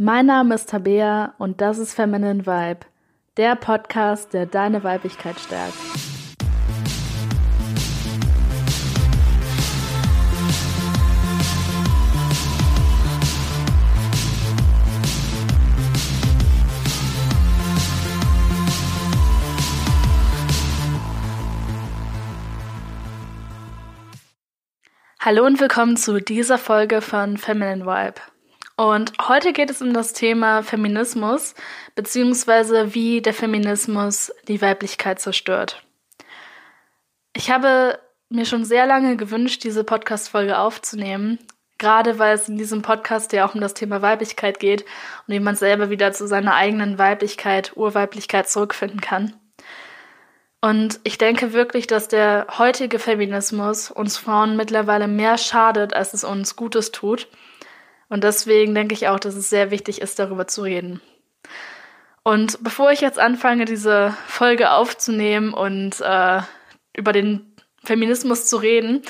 Mein Name ist Tabea und das ist Feminine Vibe, der Podcast, der deine Weiblichkeit stärkt. Hallo und willkommen zu dieser Folge von Feminine Vibe. Und heute geht es um das Thema Feminismus, beziehungsweise wie der Feminismus die Weiblichkeit zerstört. Ich habe mir schon sehr lange gewünscht, diese Podcast-Folge aufzunehmen, gerade weil es in diesem Podcast ja auch um das Thema Weiblichkeit geht und wie man selber wieder zu seiner eigenen Weiblichkeit, Urweiblichkeit zurückfinden kann. Und ich denke wirklich, dass der heutige Feminismus uns Frauen mittlerweile mehr schadet, als es uns Gutes tut und deswegen denke ich auch, dass es sehr wichtig ist, darüber zu reden. Und bevor ich jetzt anfange, diese Folge aufzunehmen und äh, über den Feminismus zu reden,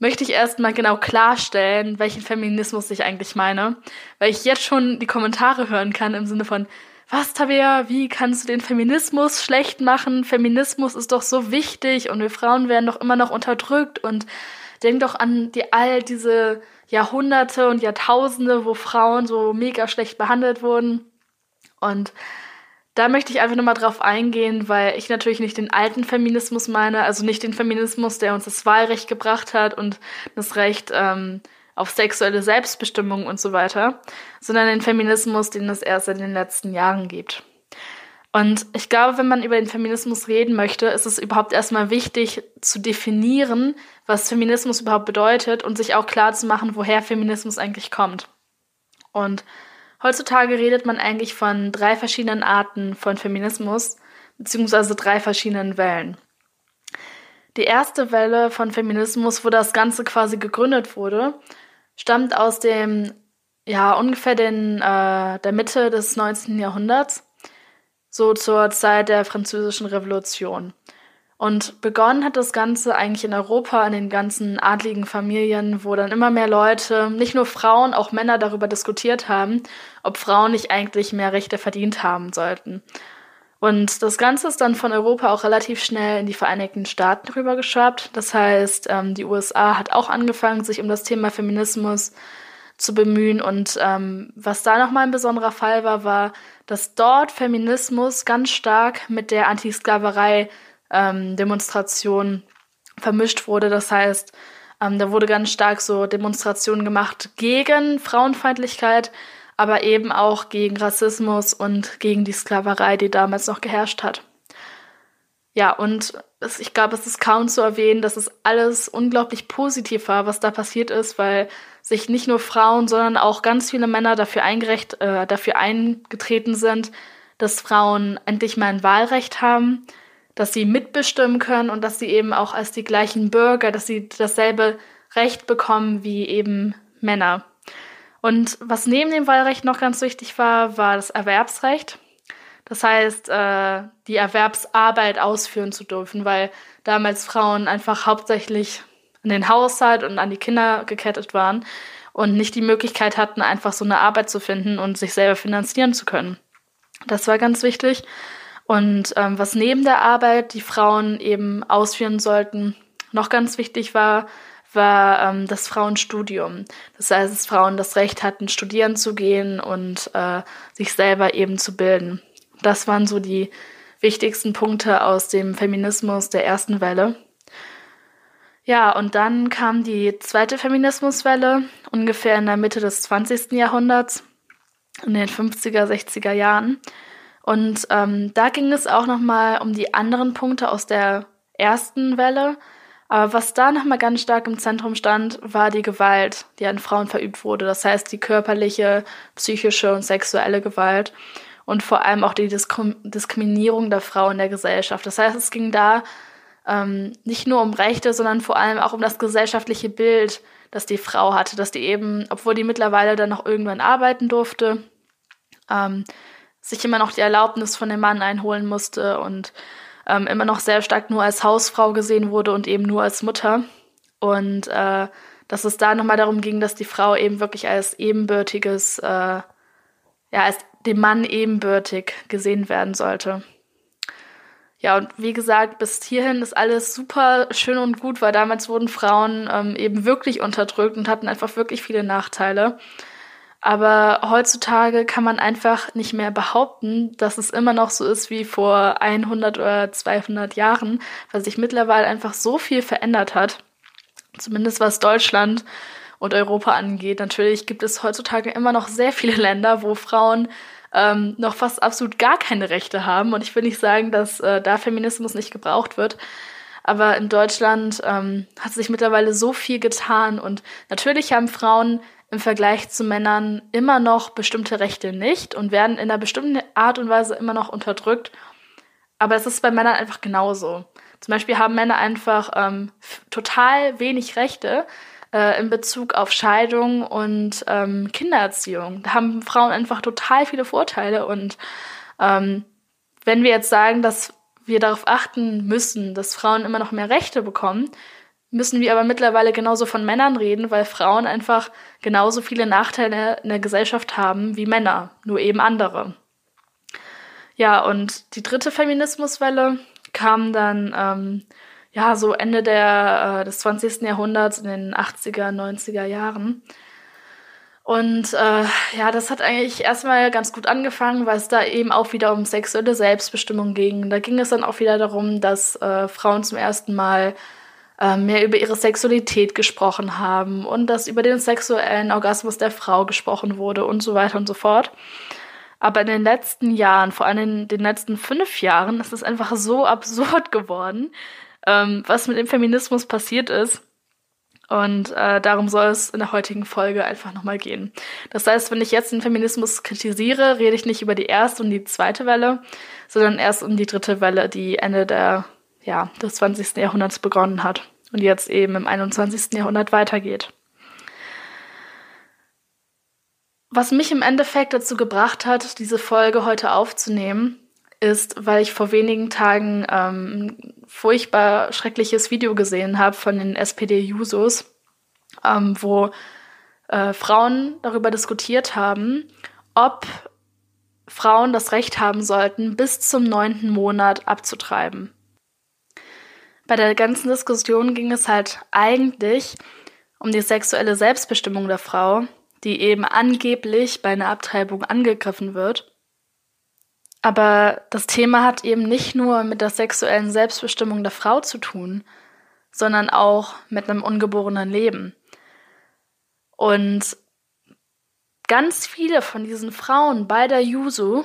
möchte ich erstmal genau klarstellen, welchen Feminismus ich eigentlich meine, weil ich jetzt schon die Kommentare hören kann im Sinne von, was, Tabea, wie kannst du den Feminismus schlecht machen? Feminismus ist doch so wichtig und wir Frauen werden doch immer noch unterdrückt und denk doch an die, all diese Jahrhunderte und Jahrtausende, wo Frauen so mega schlecht behandelt wurden. Und da möchte ich einfach nochmal drauf eingehen, weil ich natürlich nicht den alten Feminismus meine, also nicht den Feminismus, der uns das Wahlrecht gebracht hat und das Recht ähm, auf sexuelle Selbstbestimmung und so weiter, sondern den Feminismus, den es erst in den letzten Jahren gibt. Und ich glaube, wenn man über den Feminismus reden möchte, ist es überhaupt erstmal wichtig zu definieren, was Feminismus überhaupt bedeutet und sich auch klar zu machen, woher Feminismus eigentlich kommt. Und heutzutage redet man eigentlich von drei verschiedenen Arten von Feminismus, beziehungsweise drei verschiedenen Wellen. Die erste Welle von Feminismus, wo das Ganze quasi gegründet wurde, stammt aus dem, ja, ungefähr den, äh, der Mitte des 19. Jahrhunderts so zur Zeit der Französischen Revolution. Und begonnen hat das Ganze eigentlich in Europa, in den ganzen adligen Familien, wo dann immer mehr Leute, nicht nur Frauen, auch Männer darüber diskutiert haben, ob Frauen nicht eigentlich mehr Rechte verdient haben sollten. Und das Ganze ist dann von Europa auch relativ schnell in die Vereinigten Staaten rübergeschwappt. Das heißt, ähm, die USA hat auch angefangen, sich um das Thema Feminismus zu bemühen. Und ähm, was da nochmal ein besonderer Fall war, war, dass dort Feminismus ganz stark mit der Antisklaverei-Demonstration ähm, vermischt wurde. Das heißt, ähm, da wurde ganz stark so Demonstrationen gemacht gegen Frauenfeindlichkeit, aber eben auch gegen Rassismus und gegen die Sklaverei, die damals noch geherrscht hat. Ja, und es, ich glaube, es ist kaum zu erwähnen, dass es alles unglaublich positiv war, was da passiert ist, weil sich nicht nur Frauen, sondern auch ganz viele Männer dafür, eingerecht, äh, dafür eingetreten sind, dass Frauen endlich mal ein Wahlrecht haben, dass sie mitbestimmen können und dass sie eben auch als die gleichen Bürger, dass sie dasselbe Recht bekommen wie eben Männer. Und was neben dem Wahlrecht noch ganz wichtig war, war das Erwerbsrecht. Das heißt, äh, die Erwerbsarbeit ausführen zu dürfen, weil damals Frauen einfach hauptsächlich an den Haushalt und an die Kinder gekettet waren und nicht die Möglichkeit hatten, einfach so eine Arbeit zu finden und sich selber finanzieren zu können. Das war ganz wichtig. Und ähm, was neben der Arbeit die Frauen eben ausführen sollten, noch ganz wichtig war, war ähm, das Frauenstudium. Das heißt, dass Frauen das Recht hatten, studieren zu gehen und äh, sich selber eben zu bilden. Das waren so die wichtigsten Punkte aus dem Feminismus der ersten Welle. Ja, und dann kam die zweite Feminismuswelle, ungefähr in der Mitte des 20. Jahrhunderts, in den 50er, 60er Jahren. Und ähm, da ging es auch nochmal um die anderen Punkte aus der ersten Welle. Aber was da nochmal ganz stark im Zentrum stand, war die Gewalt, die an Frauen verübt wurde. Das heißt, die körperliche, psychische und sexuelle Gewalt. Und vor allem auch die Diskriminierung der Frau in der Gesellschaft. Das heißt, es ging da ähm, nicht nur um Rechte, sondern vor allem auch um das gesellschaftliche Bild, das die Frau hatte, dass die eben, obwohl die mittlerweile dann noch irgendwann arbeiten durfte, ähm, sich immer noch die Erlaubnis von dem Mann einholen musste und ähm, immer noch sehr stark nur als Hausfrau gesehen wurde und eben nur als Mutter. Und äh, dass es da nochmal darum ging, dass die Frau eben wirklich als ebenbürtiges, äh, ja, als dem Mann ebenbürtig gesehen werden sollte. Ja, und wie gesagt, bis hierhin ist alles super schön und gut, weil damals wurden Frauen ähm, eben wirklich unterdrückt und hatten einfach wirklich viele Nachteile. Aber heutzutage kann man einfach nicht mehr behaupten, dass es immer noch so ist wie vor 100 oder 200 Jahren, weil sich mittlerweile einfach so viel verändert hat. Zumindest was Deutschland und Europa angeht. Natürlich gibt es heutzutage immer noch sehr viele Länder, wo Frauen ähm, noch fast absolut gar keine Rechte haben. Und ich will nicht sagen, dass äh, da Feminismus nicht gebraucht wird. Aber in Deutschland ähm, hat sich mittlerweile so viel getan. Und natürlich haben Frauen im Vergleich zu Männern immer noch bestimmte Rechte nicht und werden in einer bestimmten Art und Weise immer noch unterdrückt. Aber es ist bei Männern einfach genauso. Zum Beispiel haben Männer einfach ähm, total wenig Rechte äh, in Bezug auf Scheidung und ähm, Kindererziehung. Da haben Frauen einfach total viele Vorteile. Und ähm, wenn wir jetzt sagen, dass wir darauf achten müssen, dass Frauen immer noch mehr Rechte bekommen, müssen wir aber mittlerweile genauso von Männern reden, weil Frauen einfach genauso viele Nachteile in der Gesellschaft haben wie Männer, nur eben andere. Ja, und die dritte Feminismuswelle kam dann ähm, ja so Ende der, äh, des 20. Jahrhunderts, in den 80er, 90er Jahren. Und äh, ja, das hat eigentlich erstmal ganz gut angefangen, weil es da eben auch wieder um sexuelle Selbstbestimmung ging. Da ging es dann auch wieder darum, dass äh, Frauen zum ersten Mal äh, mehr über ihre Sexualität gesprochen haben und dass über den sexuellen Orgasmus der Frau gesprochen wurde und so weiter und so fort. Aber in den letzten Jahren, vor allem in den letzten fünf Jahren, ist es einfach so absurd geworden, ähm, was mit dem Feminismus passiert ist. Und äh, darum soll es in der heutigen Folge einfach nochmal gehen. Das heißt, wenn ich jetzt den Feminismus kritisiere, rede ich nicht über die erste und die zweite Welle, sondern erst um die dritte Welle, die Ende der ja, des 20. Jahrhunderts begonnen hat und jetzt eben im 21. Jahrhundert weitergeht. Was mich im Endeffekt dazu gebracht hat, diese Folge heute aufzunehmen, ist, weil ich vor wenigen Tagen ähm, furchtbar schreckliches Video gesehen habe von den SPD-Jusos, ähm, wo äh, Frauen darüber diskutiert haben, ob Frauen das Recht haben sollten, bis zum neunten Monat abzutreiben bei der ganzen Diskussion ging es halt eigentlich um die sexuelle Selbstbestimmung der Frau, die eben angeblich bei einer Abtreibung angegriffen wird. Aber das Thema hat eben nicht nur mit der sexuellen Selbstbestimmung der Frau zu tun, sondern auch mit einem ungeborenen Leben. Und ganz viele von diesen Frauen bei der Jusu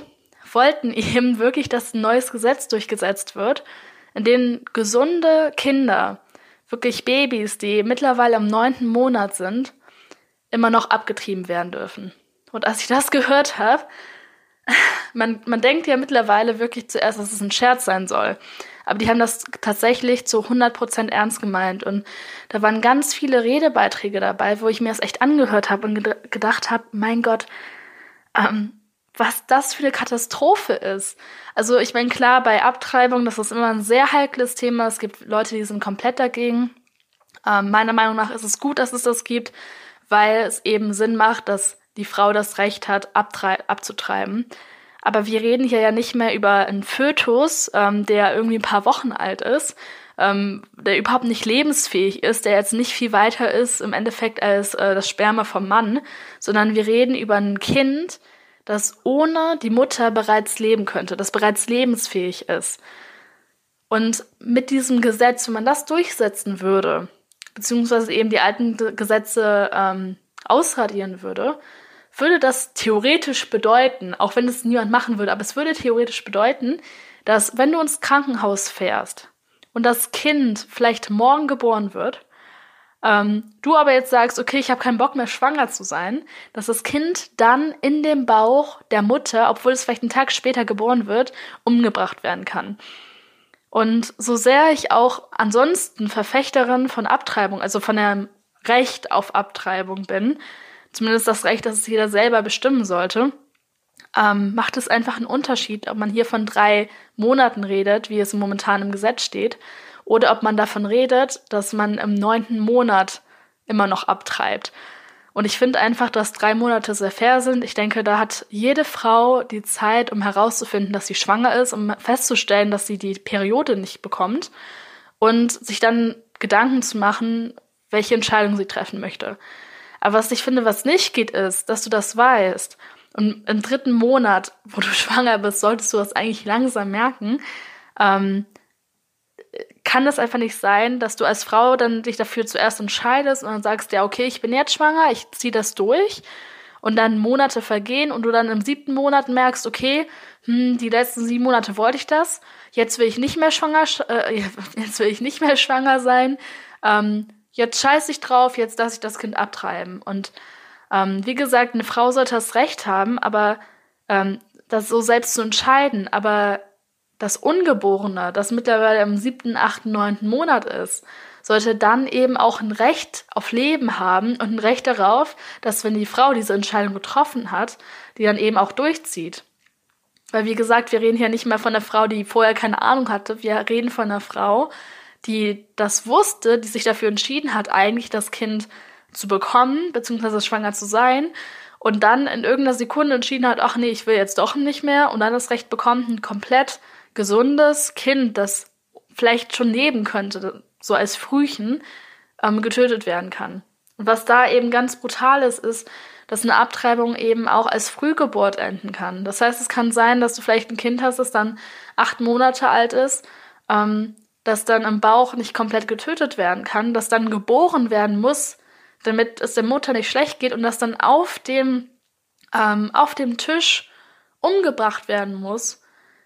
wollten eben wirklich, dass ein neues Gesetz durchgesetzt wird, in denen gesunde Kinder, wirklich Babys, die mittlerweile im neunten Monat sind, immer noch abgetrieben werden dürfen. Und als ich das gehört habe, man, man denkt ja mittlerweile wirklich zuerst, dass es ein Scherz sein soll. Aber die haben das tatsächlich zu 100% ernst gemeint. Und da waren ganz viele Redebeiträge dabei, wo ich mir das echt angehört habe und gedacht habe, mein Gott, ähm, was das für eine Katastrophe ist. Also ich meine, klar, bei Abtreibung, das ist immer ein sehr heikles Thema. Es gibt Leute, die sind komplett dagegen. Ähm, meiner Meinung nach ist es gut, dass es das gibt, weil es eben Sinn macht, dass die Frau das Recht hat, abzutreiben. Aber wir reden hier ja nicht mehr über einen Fötus, ähm, der irgendwie ein paar Wochen alt ist, ähm, der überhaupt nicht lebensfähig ist, der jetzt nicht viel weiter ist im Endeffekt als äh, das Sperma vom Mann, sondern wir reden über ein Kind, das ohne die Mutter bereits leben könnte, das bereits lebensfähig ist. Und mit diesem Gesetz, wenn man das durchsetzen würde, beziehungsweise eben die alten Gesetze ähm, ausradieren würde, würde das theoretisch bedeuten, auch wenn es niemand machen würde, aber es würde theoretisch bedeuten, dass wenn du ins Krankenhaus fährst und das Kind vielleicht morgen geboren wird, ähm, du aber jetzt sagst, okay, ich habe keinen Bock mehr schwanger zu sein, dass das Kind dann in dem Bauch der Mutter, obwohl es vielleicht einen Tag später geboren wird, umgebracht werden kann. Und so sehr ich auch ansonsten Verfechterin von Abtreibung, also von dem Recht auf Abtreibung bin, zumindest das Recht, dass es jeder selber bestimmen sollte, ähm, macht es einfach einen Unterschied, ob man hier von drei Monaten redet, wie es momentan im Gesetz steht, oder ob man davon redet, dass man im neunten Monat immer noch abtreibt. Und ich finde einfach, dass drei Monate sehr fair sind. Ich denke, da hat jede Frau die Zeit, um herauszufinden, dass sie schwanger ist, um festzustellen, dass sie die Periode nicht bekommt und sich dann Gedanken zu machen, welche Entscheidung sie treffen möchte. Aber was ich finde, was nicht geht, ist, dass du das weißt. Und im dritten Monat, wo du schwanger bist, solltest du das eigentlich langsam merken. Ähm, kann das einfach nicht sein, dass du als Frau dann dich dafür zuerst entscheidest und dann sagst, ja, okay, ich bin jetzt schwanger, ich ziehe das durch und dann Monate vergehen und du dann im siebten Monat merkst, okay, hm, die letzten sieben Monate wollte ich das, jetzt will ich nicht mehr schwanger, äh, jetzt will ich nicht mehr schwanger sein, ähm, jetzt scheiß ich drauf, jetzt lasse ich das Kind abtreiben. Und ähm, wie gesagt, eine Frau sollte das Recht haben, aber ähm, das so selbst zu entscheiden, aber das Ungeborene, das mittlerweile im siebten, achten, neunten Monat ist, sollte dann eben auch ein Recht auf Leben haben und ein Recht darauf, dass wenn die Frau diese Entscheidung getroffen hat, die dann eben auch durchzieht. Weil wie gesagt, wir reden hier nicht mehr von einer Frau, die vorher keine Ahnung hatte, wir reden von einer Frau, die das wusste, die sich dafür entschieden hat, eigentlich das Kind zu bekommen, beziehungsweise schwanger zu sein, und dann in irgendeiner Sekunde entschieden hat, ach nee, ich will jetzt doch nicht mehr, und dann das Recht bekommt, ein komplett gesundes Kind, das vielleicht schon leben könnte, so als Frühchen, ähm, getötet werden kann. Und was da eben ganz brutal ist, ist, dass eine Abtreibung eben auch als Frühgeburt enden kann. Das heißt, es kann sein, dass du vielleicht ein Kind hast, das dann acht Monate alt ist, ähm, das dann im Bauch nicht komplett getötet werden kann, das dann geboren werden muss, damit es der Mutter nicht schlecht geht und das dann auf dem, ähm, auf dem Tisch umgebracht werden muss,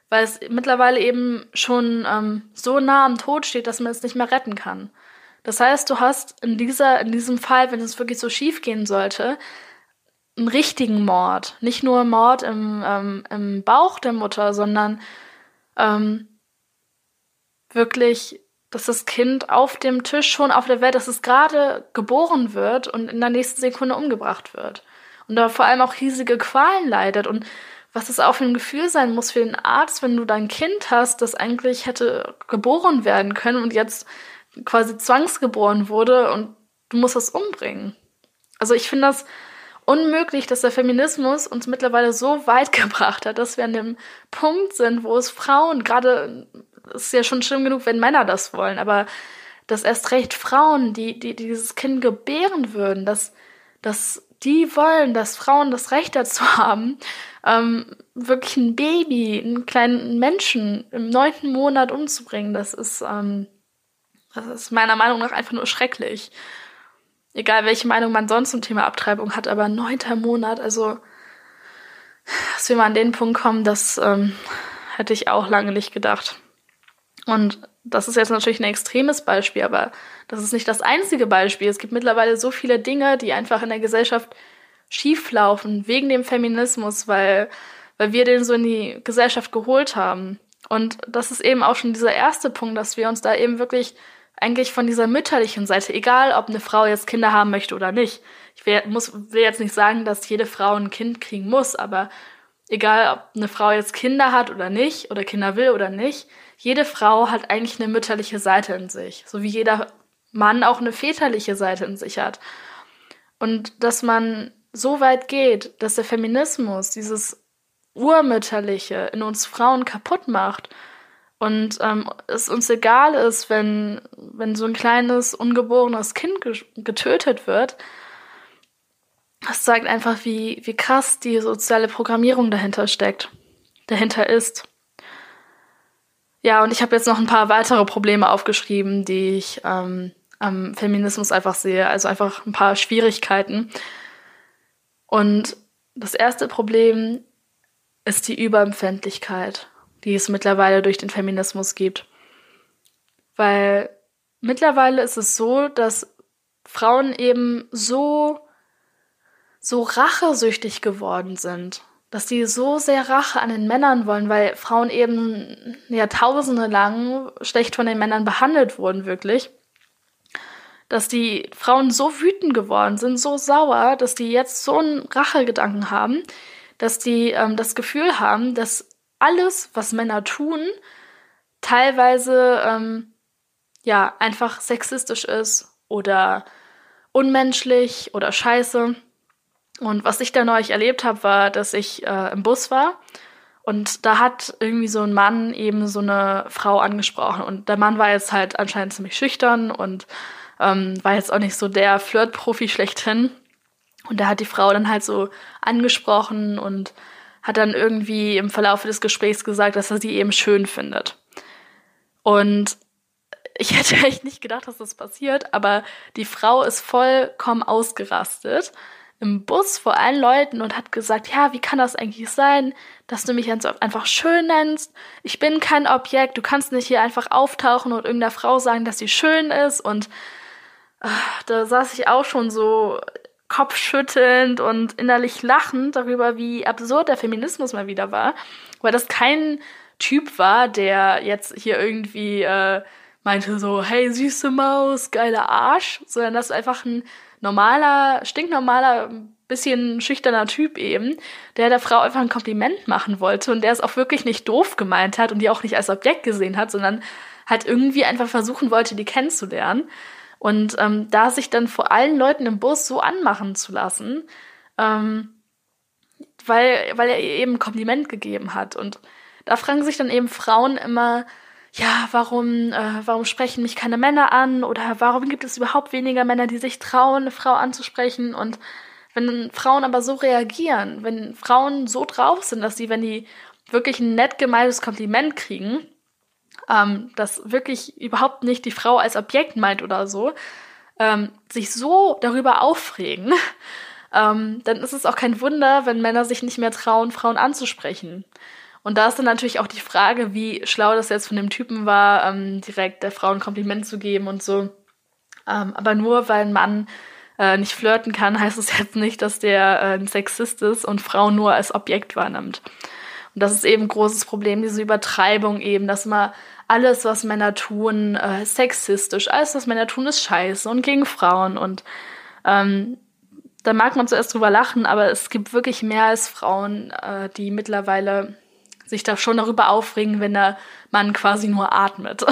weil es mittlerweile eben schon ähm, so nah am Tod steht, dass man es nicht mehr retten kann. Das heißt, du hast in, dieser, in diesem Fall, wenn es wirklich so schief gehen sollte, einen richtigen Mord. Nicht nur Mord im, ähm, im Bauch der Mutter, sondern ähm, wirklich, dass das Kind auf dem Tisch schon auf der Welt, dass es gerade geboren wird und in der nächsten Sekunde umgebracht wird. Und da vor allem auch riesige Qualen leidet. Und was es auch für ein Gefühl sein muss für den Arzt, wenn du dein Kind hast, das eigentlich hätte geboren werden können und jetzt quasi zwangsgeboren wurde und du musst es umbringen. Also ich finde das unmöglich, dass der Feminismus uns mittlerweile so weit gebracht hat, dass wir an dem Punkt sind, wo es Frauen, gerade ist ja schon schlimm genug, wenn Männer das wollen, aber dass erst recht Frauen, die, die, die dieses Kind gebären würden, dass, dass die wollen, dass Frauen das Recht dazu haben, ähm, wirklich ein Baby, einen kleinen Menschen im neunten Monat umzubringen, das ist, ähm, das ist meiner Meinung nach einfach nur schrecklich. Egal, welche Meinung man sonst zum Thema Abtreibung hat, aber neunter Monat, also, dass wir mal an den Punkt kommen, das ähm, hätte ich auch lange nicht gedacht. Und das ist jetzt natürlich ein extremes Beispiel, aber das ist nicht das einzige Beispiel. Es gibt mittlerweile so viele Dinge, die einfach in der Gesellschaft schieflaufen, wegen dem Feminismus, weil, weil wir den so in die Gesellschaft geholt haben. Und das ist eben auch schon dieser erste Punkt, dass wir uns da eben wirklich eigentlich von dieser mütterlichen Seite, egal ob eine Frau jetzt Kinder haben möchte oder nicht. Ich will, muss, will jetzt nicht sagen, dass jede Frau ein Kind kriegen muss, aber egal ob eine Frau jetzt Kinder hat oder nicht, oder Kinder will oder nicht, jede Frau hat eigentlich eine mütterliche Seite in sich, so wie jeder Mann auch eine väterliche Seite in sich hat. Und dass man so weit geht, dass der Feminismus dieses Urmütterliche in uns Frauen kaputt macht und ähm, es uns egal ist, wenn, wenn so ein kleines, ungeborenes Kind getötet wird, das zeigt einfach, wie, wie krass die soziale Programmierung dahinter steckt, dahinter ist. Ja, und ich habe jetzt noch ein paar weitere Probleme aufgeschrieben, die ich ähm, am Feminismus einfach sehe. Also einfach ein paar Schwierigkeiten. Und das erste Problem ist die Überempfindlichkeit, die es mittlerweile durch den Feminismus gibt. Weil mittlerweile ist es so, dass Frauen eben so, so rachesüchtig geworden sind dass die so sehr Rache an den Männern wollen, weil Frauen eben Jahrtausende lang schlecht von den Männern behandelt wurden, wirklich. Dass die Frauen so wütend geworden sind, so sauer, dass die jetzt so einen Rachegedanken haben, dass die ähm, das Gefühl haben, dass alles, was Männer tun, teilweise ähm, ja einfach sexistisch ist oder unmenschlich oder scheiße. Und was ich da neulich erlebt habe, war, dass ich äh, im Bus war und da hat irgendwie so ein Mann eben so eine Frau angesprochen. Und der Mann war jetzt halt anscheinend ziemlich schüchtern und ähm, war jetzt auch nicht so der Flirtprofi schlechthin. Und da hat die Frau dann halt so angesprochen und hat dann irgendwie im Verlauf des Gesprächs gesagt, dass er sie eben schön findet. Und ich hätte echt nicht gedacht, dass das passiert, aber die Frau ist vollkommen ausgerastet im Bus vor allen Leuten und hat gesagt, ja, wie kann das eigentlich sein, dass du mich einfach schön nennst? Ich bin kein Objekt, du kannst nicht hier einfach auftauchen und irgendeiner Frau sagen, dass sie schön ist und ach, da saß ich auch schon so kopfschüttelnd und innerlich lachend darüber, wie absurd der Feminismus mal wieder war, weil das kein Typ war, der jetzt hier irgendwie äh, meinte so, hey süße Maus, geiler Arsch, sondern das einfach ein normaler, stinknormaler, bisschen schüchterner Typ eben, der der Frau einfach ein Kompliment machen wollte und der es auch wirklich nicht doof gemeint hat und die auch nicht als Objekt gesehen hat, sondern halt irgendwie einfach versuchen wollte, die kennenzulernen. Und ähm, da sich dann vor allen Leuten im Bus so anmachen zu lassen, ähm, weil, weil er ihr eben ein Kompliment gegeben hat. Und da fragen sich dann eben Frauen immer, ja, warum, äh, warum sprechen mich keine Männer an oder warum gibt es überhaupt weniger Männer, die sich trauen, eine Frau anzusprechen und wenn Frauen aber so reagieren, wenn Frauen so drauf sind, dass sie, wenn die wirklich ein nett gemeintes Kompliment kriegen, ähm, das wirklich überhaupt nicht die Frau als Objekt meint oder so, ähm, sich so darüber aufregen, ähm, dann ist es auch kein Wunder, wenn Männer sich nicht mehr trauen, Frauen anzusprechen. Und da ist dann natürlich auch die Frage, wie schlau das jetzt von dem Typen war, ähm, direkt der Frau ein Kompliment zu geben und so. Ähm, aber nur weil ein Mann äh, nicht flirten kann, heißt es jetzt nicht, dass der äh, ein Sexist ist und Frauen nur als Objekt wahrnimmt. Und das ist eben ein großes Problem, diese Übertreibung eben, dass man alles, was Männer tun, äh, sexistisch, alles, was Männer tun, ist scheiße und gegen Frauen. Und ähm, da mag man zuerst drüber lachen, aber es gibt wirklich mehr als Frauen, äh, die mittlerweile sich da schon darüber aufregen, wenn der Mann quasi nur atmet.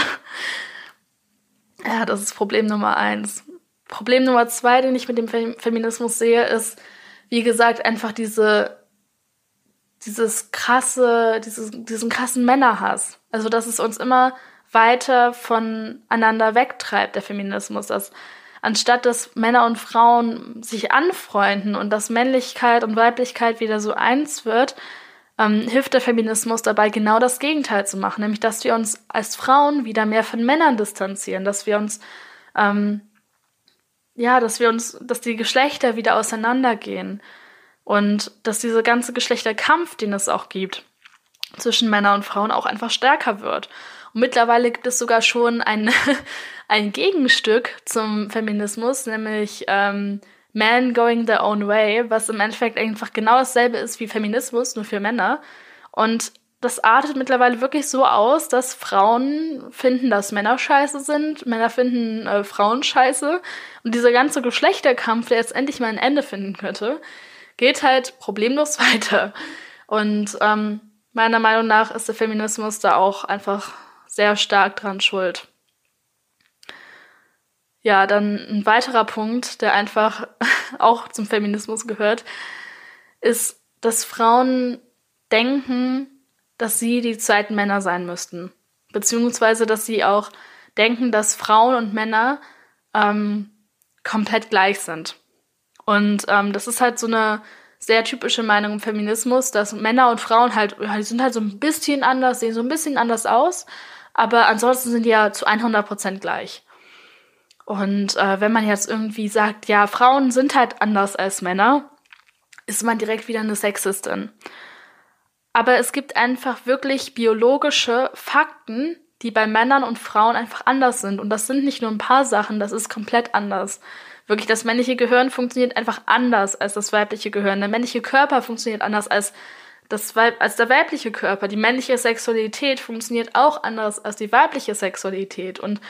ja, das ist Problem Nummer eins. Problem Nummer zwei, den ich mit dem Feminismus sehe, ist, wie gesagt, einfach diese, dieses krasse, dieses, diesen krassen Männerhass. Also, dass es uns immer weiter voneinander wegtreibt, der Feminismus, dass anstatt dass Männer und Frauen sich anfreunden und dass Männlichkeit und Weiblichkeit wieder so eins wird, ähm, hilft der Feminismus dabei, genau das Gegenteil zu machen, nämlich dass wir uns als Frauen wieder mehr von Männern distanzieren, dass wir uns, ähm, ja, dass wir uns, dass die Geschlechter wieder auseinandergehen und dass dieser ganze Geschlechterkampf, den es auch gibt, zwischen Männern und Frauen auch einfach stärker wird. Und mittlerweile gibt es sogar schon ein, ein Gegenstück zum Feminismus, nämlich ähm, Men Going Their Own Way, was im Endeffekt einfach genau dasselbe ist wie Feminismus, nur für Männer. Und das artet mittlerweile wirklich so aus, dass Frauen finden, dass Männer scheiße sind, Männer finden äh, Frauen scheiße. Und dieser ganze Geschlechterkampf, der jetzt endlich mal ein Ende finden könnte, geht halt problemlos weiter. Und ähm, meiner Meinung nach ist der Feminismus da auch einfach sehr stark dran schuld. Ja, dann ein weiterer Punkt, der einfach auch zum Feminismus gehört, ist, dass Frauen denken, dass sie die zweiten Männer sein müssten. Beziehungsweise, dass sie auch denken, dass Frauen und Männer ähm, komplett gleich sind. Und ähm, das ist halt so eine sehr typische Meinung im Feminismus, dass Männer und Frauen halt, die sind halt so ein bisschen anders, sehen so ein bisschen anders aus, aber ansonsten sind die ja zu 100% gleich. Und äh, wenn man jetzt irgendwie sagt, ja, Frauen sind halt anders als Männer, ist man direkt wieder eine Sexistin. Aber es gibt einfach wirklich biologische Fakten, die bei Männern und Frauen einfach anders sind. Und das sind nicht nur ein paar Sachen, das ist komplett anders. Wirklich, das männliche Gehirn funktioniert einfach anders als das weibliche Gehirn. Der männliche Körper funktioniert anders als, das Weib als der weibliche Körper. Die männliche Sexualität funktioniert auch anders als die weibliche Sexualität. Und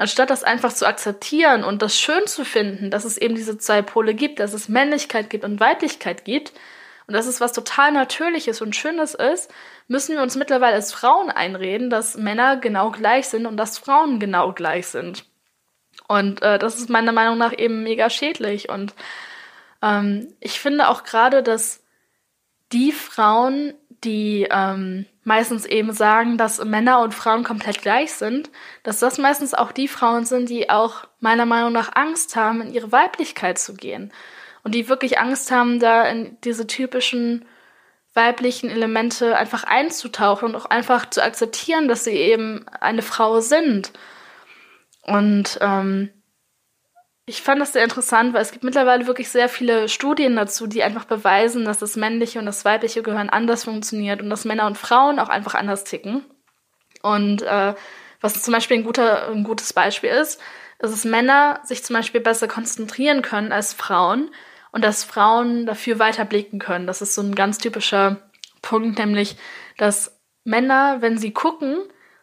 Anstatt das einfach zu akzeptieren und das schön zu finden, dass es eben diese zwei Pole gibt, dass es Männlichkeit gibt und Weiblichkeit gibt und dass es was total Natürliches und Schönes ist, müssen wir uns mittlerweile als Frauen einreden, dass Männer genau gleich sind und dass Frauen genau gleich sind. Und äh, das ist meiner Meinung nach eben mega schädlich. Und ähm, ich finde auch gerade, dass die Frauen, die ähm, meistens eben sagen, dass Männer und Frauen komplett gleich sind, dass das meistens auch die Frauen sind, die auch meiner Meinung nach Angst haben, in ihre Weiblichkeit zu gehen. Und die wirklich Angst haben, da in diese typischen weiblichen Elemente einfach einzutauchen und auch einfach zu akzeptieren, dass sie eben eine Frau sind. Und ähm, ich fand das sehr interessant, weil es gibt mittlerweile wirklich sehr viele Studien dazu, die einfach beweisen, dass das männliche und das weibliche Gehirn anders funktioniert und dass Männer und Frauen auch einfach anders ticken. Und äh, was zum Beispiel ein, guter, ein gutes Beispiel ist, ist, dass Männer sich zum Beispiel besser konzentrieren können als Frauen und dass Frauen dafür weiter blicken können. Das ist so ein ganz typischer Punkt, nämlich, dass Männer, wenn sie gucken,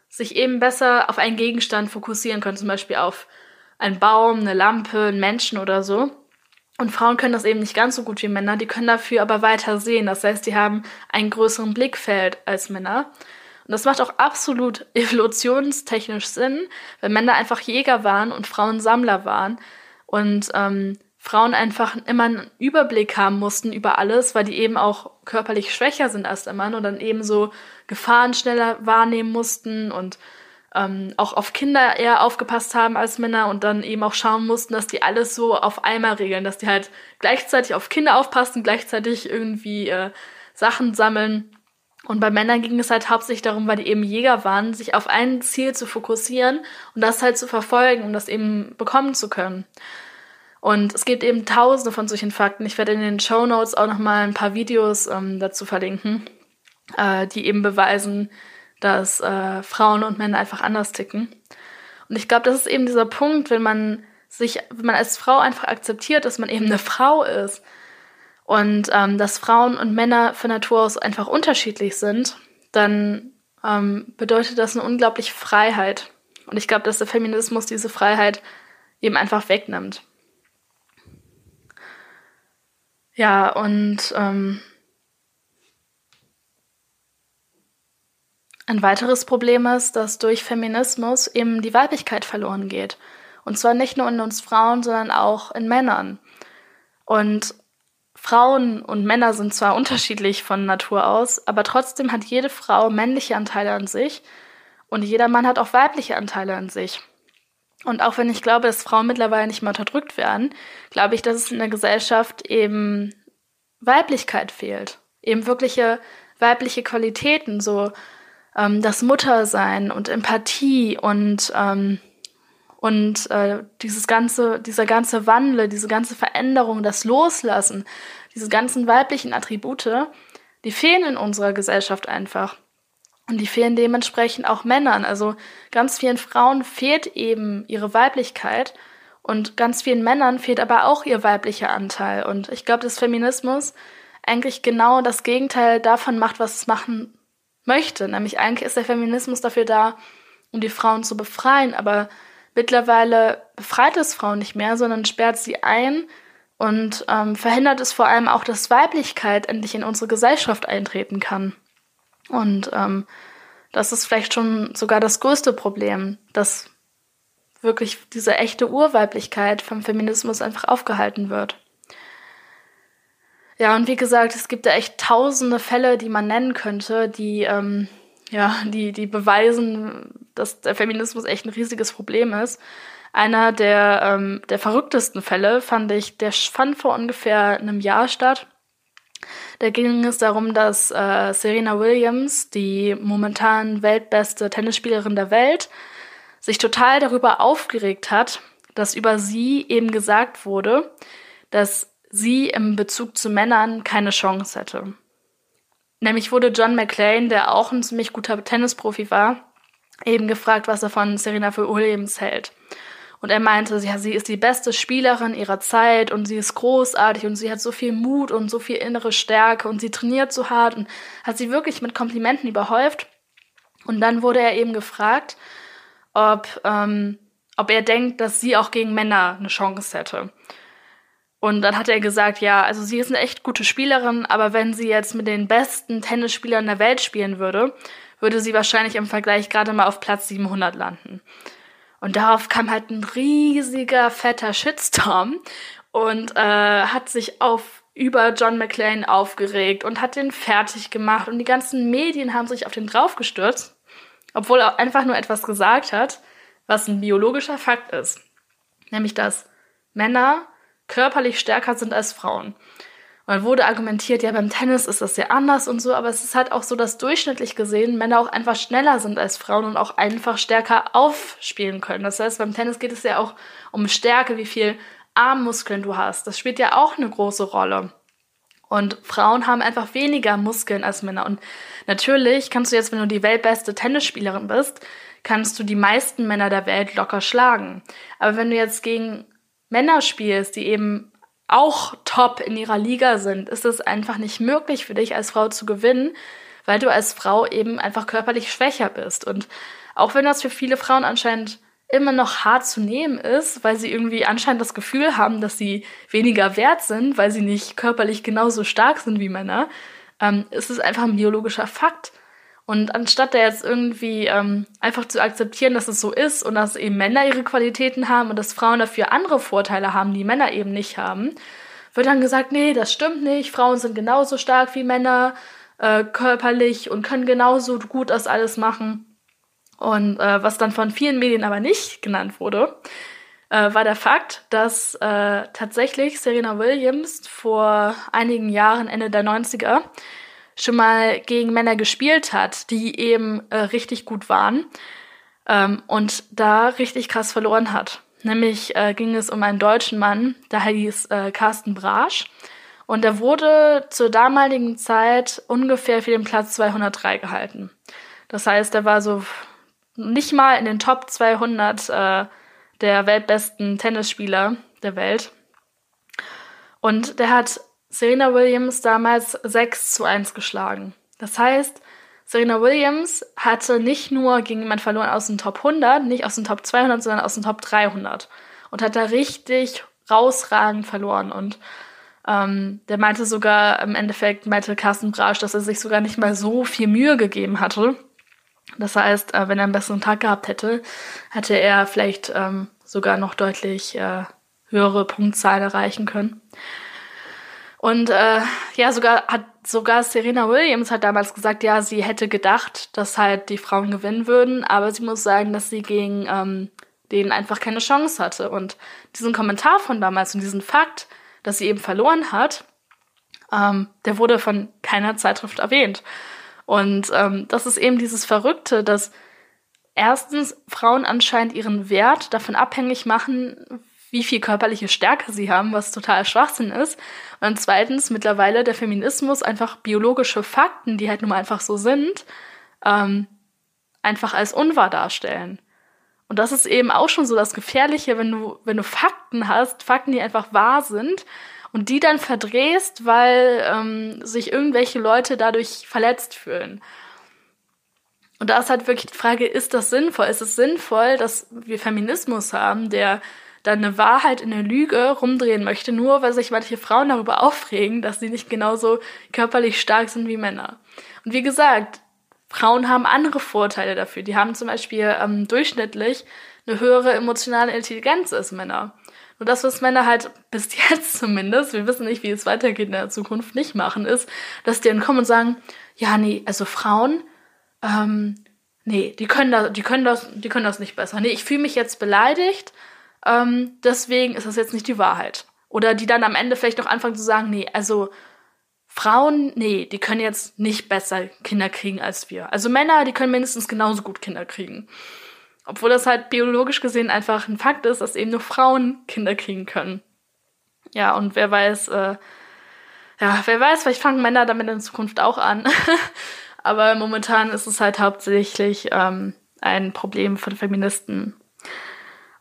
sich eben besser auf einen Gegenstand fokussieren können, zum Beispiel auf ein Baum, eine Lampe, einen Menschen oder so. Und Frauen können das eben nicht ganz so gut wie Männer, die können dafür aber weiter sehen. Das heißt, die haben einen größeren Blickfeld als Männer. Und das macht auch absolut evolutionstechnisch Sinn, weil Männer einfach Jäger waren und Frauen Sammler waren. Und ähm, Frauen einfach immer einen Überblick haben mussten über alles, weil die eben auch körperlich schwächer sind als der Mann und dann eben so Gefahren schneller wahrnehmen mussten und ähm, auch auf Kinder eher aufgepasst haben als Männer und dann eben auch schauen mussten, dass die alles so auf einmal regeln, dass die halt gleichzeitig auf Kinder aufpassen, gleichzeitig irgendwie äh, Sachen sammeln. Und bei Männern ging es halt hauptsächlich darum, weil die eben Jäger waren, sich auf ein Ziel zu fokussieren und das halt zu verfolgen, um das eben bekommen zu können. Und es gibt eben tausende von solchen Fakten. Ich werde in den Show Notes auch nochmal ein paar Videos ähm, dazu verlinken, äh, die eben beweisen, dass äh, Frauen und Männer einfach anders ticken. Und ich glaube, das ist eben dieser Punkt, wenn man sich, wenn man als Frau einfach akzeptiert, dass man eben eine Frau ist und ähm, dass Frauen und Männer von Natur aus einfach unterschiedlich sind, dann ähm, bedeutet das eine unglaubliche Freiheit. Und ich glaube, dass der Feminismus diese Freiheit eben einfach wegnimmt. Ja, und ähm, Ein weiteres Problem ist, dass durch Feminismus eben die Weiblichkeit verloren geht. Und zwar nicht nur in uns Frauen, sondern auch in Männern. Und Frauen und Männer sind zwar unterschiedlich von Natur aus, aber trotzdem hat jede Frau männliche Anteile an sich und jeder Mann hat auch weibliche Anteile an sich. Und auch wenn ich glaube, dass Frauen mittlerweile nicht mehr unterdrückt werden, glaube ich, dass es in der Gesellschaft eben Weiblichkeit fehlt. Eben wirkliche weibliche Qualitäten, so ähm, das Muttersein und Empathie und ähm, und äh, dieses ganze, dieser ganze Wandel, diese ganze Veränderung, das Loslassen, diese ganzen weiblichen Attribute, die fehlen in unserer Gesellschaft einfach. Und die fehlen dementsprechend auch Männern. Also ganz vielen Frauen fehlt eben ihre Weiblichkeit und ganz vielen Männern fehlt aber auch ihr weiblicher Anteil. Und ich glaube, dass Feminismus eigentlich genau das Gegenteil davon macht, was es machen möchte. Nämlich eigentlich ist der Feminismus dafür da, um die Frauen zu befreien, aber mittlerweile befreit es Frauen nicht mehr, sondern sperrt sie ein und ähm, verhindert es vor allem auch, dass Weiblichkeit endlich in unsere Gesellschaft eintreten kann. Und ähm, das ist vielleicht schon sogar das größte Problem, dass wirklich diese echte Urweiblichkeit vom Feminismus einfach aufgehalten wird. Ja, und wie gesagt, es gibt da echt tausende Fälle, die man nennen könnte, die, ähm, ja, die, die beweisen, dass der Feminismus echt ein riesiges Problem ist. Einer der, ähm, der verrücktesten Fälle fand ich, der fand vor ungefähr einem Jahr statt. Da ging es darum, dass äh, Serena Williams, die momentan weltbeste Tennisspielerin der Welt, sich total darüber aufgeregt hat, dass über sie eben gesagt wurde, dass sie im Bezug zu Männern keine Chance hätte. Nämlich wurde John McClane, der auch ein ziemlich guter Tennisprofi war, eben gefragt, was er von Serena Williams hält. Und er meinte, ja, sie ist die beste Spielerin ihrer Zeit und sie ist großartig und sie hat so viel Mut und so viel innere Stärke und sie trainiert so hart und hat sie wirklich mit Komplimenten überhäuft. Und dann wurde er eben gefragt, ob, ähm, ob er denkt, dass sie auch gegen Männer eine Chance hätte. Und dann hat er gesagt, ja, also sie ist eine echt gute Spielerin, aber wenn sie jetzt mit den besten Tennisspielern der Welt spielen würde, würde sie wahrscheinlich im Vergleich gerade mal auf Platz 700 landen. Und darauf kam halt ein riesiger, fetter Shitstorm und äh, hat sich auf über John McClane aufgeregt und hat den fertig gemacht und die ganzen Medien haben sich auf den draufgestürzt, obwohl er einfach nur etwas gesagt hat, was ein biologischer Fakt ist. Nämlich, dass Männer körperlich stärker sind als Frauen. Und dann wurde argumentiert, ja, beim Tennis ist das ja anders und so, aber es ist halt auch so, dass durchschnittlich gesehen Männer auch einfach schneller sind als Frauen und auch einfach stärker aufspielen können. Das heißt, beim Tennis geht es ja auch um Stärke, wie viel Armmuskeln du hast. Das spielt ja auch eine große Rolle. Und Frauen haben einfach weniger Muskeln als Männer. Und natürlich kannst du jetzt, wenn du die weltbeste Tennisspielerin bist, kannst du die meisten Männer der Welt locker schlagen. Aber wenn du jetzt gegen Männer spielst, die eben auch top in ihrer Liga sind, ist es einfach nicht möglich für dich als Frau zu gewinnen, weil du als Frau eben einfach körperlich schwächer bist. Und auch wenn das für viele Frauen anscheinend immer noch hart zu nehmen ist, weil sie irgendwie anscheinend das Gefühl haben, dass sie weniger wert sind, weil sie nicht körperlich genauso stark sind wie Männer, ähm, ist es einfach ein biologischer Fakt. Und anstatt da jetzt irgendwie ähm, einfach zu akzeptieren, dass es so ist und dass eben Männer ihre Qualitäten haben und dass Frauen dafür andere Vorteile haben, die Männer eben nicht haben, wird dann gesagt, nee, das stimmt nicht, Frauen sind genauso stark wie Männer, äh, körperlich und können genauso gut das alles machen. Und äh, was dann von vielen Medien aber nicht genannt wurde, äh, war der Fakt, dass äh, tatsächlich Serena Williams vor einigen Jahren, Ende der 90er, schon mal gegen Männer gespielt hat, die eben äh, richtig gut waren ähm, und da richtig krass verloren hat. Nämlich äh, ging es um einen deutschen Mann, der hieß äh, Carsten Brasch. Und der wurde zur damaligen Zeit ungefähr für den Platz 203 gehalten. Das heißt, er war so nicht mal in den Top 200 äh, der weltbesten Tennisspieler der Welt. Und der hat Serena Williams damals 6 zu 1 geschlagen. Das heißt, Serena Williams hatte nicht nur gegen jemand verloren aus dem Top 100, nicht aus dem Top 200, sondern aus dem Top 300. Und hat da richtig rausragend verloren. Und ähm, der meinte sogar, im Endeffekt meinte Carsten Brasch, dass er sich sogar nicht mal so viel Mühe gegeben hatte. Das heißt, äh, wenn er einen besseren Tag gehabt hätte, hätte er vielleicht ähm, sogar noch deutlich äh, höhere Punktzahl erreichen können. Und äh, ja, sogar hat sogar Serena Williams hat damals gesagt, ja, sie hätte gedacht, dass halt die Frauen gewinnen würden, aber sie muss sagen, dass sie gegen ähm, denen einfach keine Chance hatte. Und diesen Kommentar von damals und diesen Fakt, dass sie eben verloren hat, ähm, der wurde von keiner Zeitschrift erwähnt. Und ähm, das ist eben dieses Verrückte, dass erstens Frauen anscheinend ihren Wert davon abhängig machen, wie viel körperliche Stärke sie haben, was total Schwachsinn ist. Und zweitens mittlerweile der Feminismus einfach biologische Fakten, die halt nun mal einfach so sind, ähm, einfach als unwahr darstellen. Und das ist eben auch schon so das Gefährliche, wenn du, wenn du Fakten hast, Fakten, die einfach wahr sind, und die dann verdrehst, weil ähm, sich irgendwelche Leute dadurch verletzt fühlen. Und da ist halt wirklich die Frage, ist das sinnvoll? Ist es sinnvoll, dass wir Feminismus haben, der dann eine Wahrheit in eine Lüge rumdrehen möchte, nur weil sich manche Frauen darüber aufregen, dass sie nicht genauso körperlich stark sind wie Männer. Und wie gesagt, Frauen haben andere Vorteile dafür. Die haben zum Beispiel ähm, durchschnittlich eine höhere emotionale Intelligenz als Männer. Nur das, was Männer halt bis jetzt zumindest, wir wissen nicht, wie es weitergeht in der Zukunft, nicht machen, ist, dass die dann kommen und sagen, ja, nee, also Frauen, ähm, nee, die können das, die können das, die können das nicht besser. Nee, ich fühle mich jetzt beleidigt, ähm, deswegen ist das jetzt nicht die Wahrheit. Oder die dann am Ende vielleicht noch anfangen zu sagen, nee, also Frauen, nee, die können jetzt nicht besser Kinder kriegen als wir. Also Männer, die können mindestens genauso gut Kinder kriegen. Obwohl das halt biologisch gesehen einfach ein Fakt ist, dass eben nur Frauen Kinder kriegen können. Ja, und wer weiß, äh, ja, wer weiß, vielleicht fangen Männer damit in Zukunft auch an. Aber momentan ist es halt hauptsächlich ähm, ein Problem von Feministen.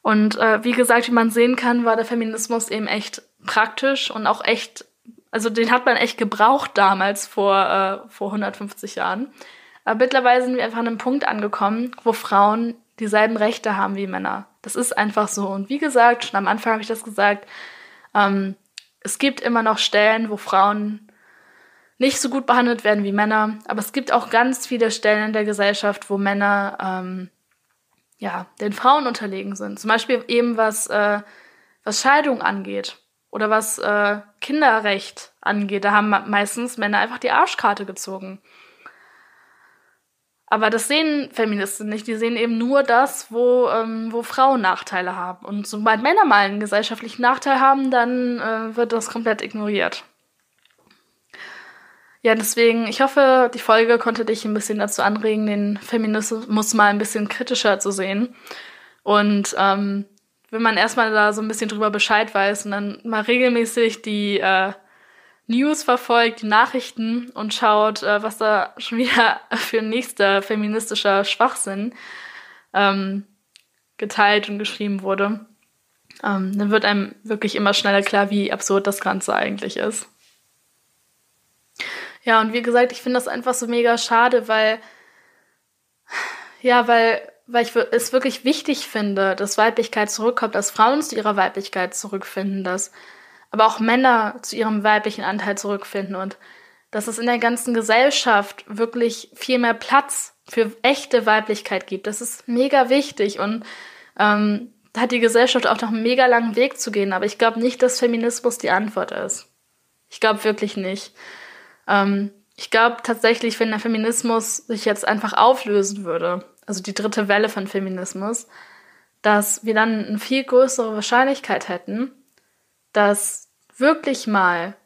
Und äh, wie gesagt, wie man sehen kann, war der Feminismus eben echt praktisch und auch echt, also den hat man echt gebraucht damals vor, äh, vor 150 Jahren. Aber mittlerweile sind wir einfach an einem Punkt angekommen, wo Frauen dieselben Rechte haben wie Männer. Das ist einfach so. Und wie gesagt, schon am Anfang habe ich das gesagt, ähm, es gibt immer noch Stellen, wo Frauen nicht so gut behandelt werden wie Männer, aber es gibt auch ganz viele Stellen in der Gesellschaft, wo Männer ähm, ja, den Frauen unterlegen sind. Zum Beispiel eben was, äh, was Scheidung angeht oder was äh, Kinderrecht angeht. Da haben meistens Männer einfach die Arschkarte gezogen. Aber das sehen Feministen nicht. Die sehen eben nur das, wo, ähm, wo Frauen Nachteile haben. Und sobald Männer mal einen gesellschaftlichen Nachteil haben, dann äh, wird das komplett ignoriert. Ja, deswegen, ich hoffe, die Folge konnte dich ein bisschen dazu anregen, den Feminismus mal ein bisschen kritischer zu sehen. Und ähm, wenn man erstmal da so ein bisschen drüber Bescheid weiß und dann mal regelmäßig die äh, News verfolgt, die Nachrichten und schaut, äh, was da schon wieder für nächster feministischer Schwachsinn ähm, geteilt und geschrieben wurde, ähm, dann wird einem wirklich immer schneller klar, wie absurd das Ganze eigentlich ist. Ja, und wie gesagt, ich finde das einfach so mega schade, weil, ja, weil, weil ich es wirklich wichtig finde, dass Weiblichkeit zurückkommt, dass Frauen zu ihrer Weiblichkeit zurückfinden, dass aber auch Männer zu ihrem weiblichen Anteil zurückfinden und dass es in der ganzen Gesellschaft wirklich viel mehr Platz für echte Weiblichkeit gibt. Das ist mega wichtig und ähm, da hat die Gesellschaft auch noch einen mega langen Weg zu gehen. Aber ich glaube nicht, dass Feminismus die Antwort ist. Ich glaube wirklich nicht. Ähm, ich glaube tatsächlich, wenn der Feminismus sich jetzt einfach auflösen würde, also die dritte Welle von Feminismus, dass wir dann eine viel größere Wahrscheinlichkeit hätten, dass wirklich mal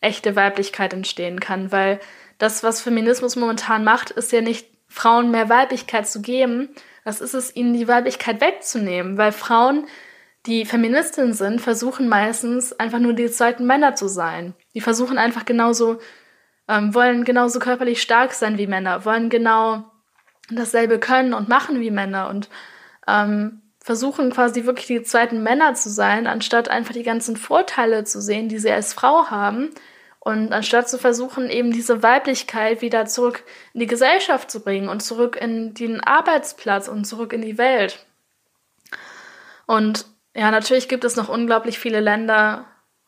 echte Weiblichkeit entstehen kann, weil das, was Feminismus momentan macht, ist ja nicht Frauen mehr Weiblichkeit zu geben, das ist es, ihnen die Weiblichkeit wegzunehmen, weil Frauen, die Feministinnen sind, versuchen meistens einfach nur die zweiten Männer zu sein. Die versuchen einfach genauso ähm, wollen genauso körperlich stark sein wie Männer, wollen genau dasselbe können und machen wie Männer und ähm, versuchen quasi wirklich die zweiten Männer zu sein, anstatt einfach die ganzen Vorteile zu sehen, die sie als Frau haben. Und anstatt zu versuchen, eben diese Weiblichkeit wieder zurück in die Gesellschaft zu bringen und zurück in den Arbeitsplatz und zurück in die Welt. Und ja, natürlich gibt es noch unglaublich viele Länder,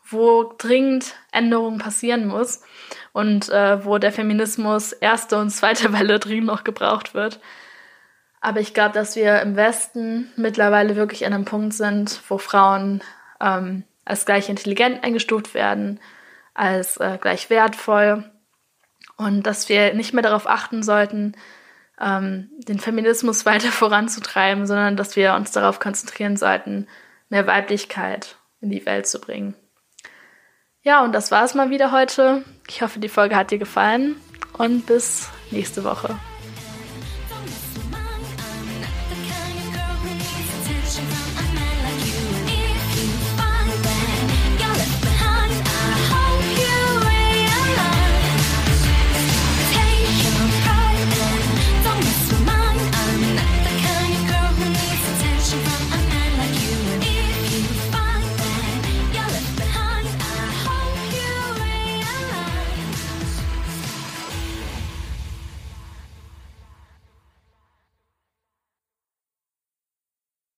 wo dringend Änderungen passieren muss und äh, wo der Feminismus erste und zweite Welle dringend noch gebraucht wird. Aber ich glaube, dass wir im Westen mittlerweile wirklich an einem Punkt sind, wo Frauen ähm, als gleich intelligent eingestuft werden, als äh, gleich wertvoll und dass wir nicht mehr darauf achten sollten, ähm, den Feminismus weiter voranzutreiben, sondern dass wir uns darauf konzentrieren sollten, mehr Weiblichkeit in die Welt zu bringen. Ja, und das war es mal wieder heute. Ich hoffe, die Folge hat dir gefallen und bis nächste Woche.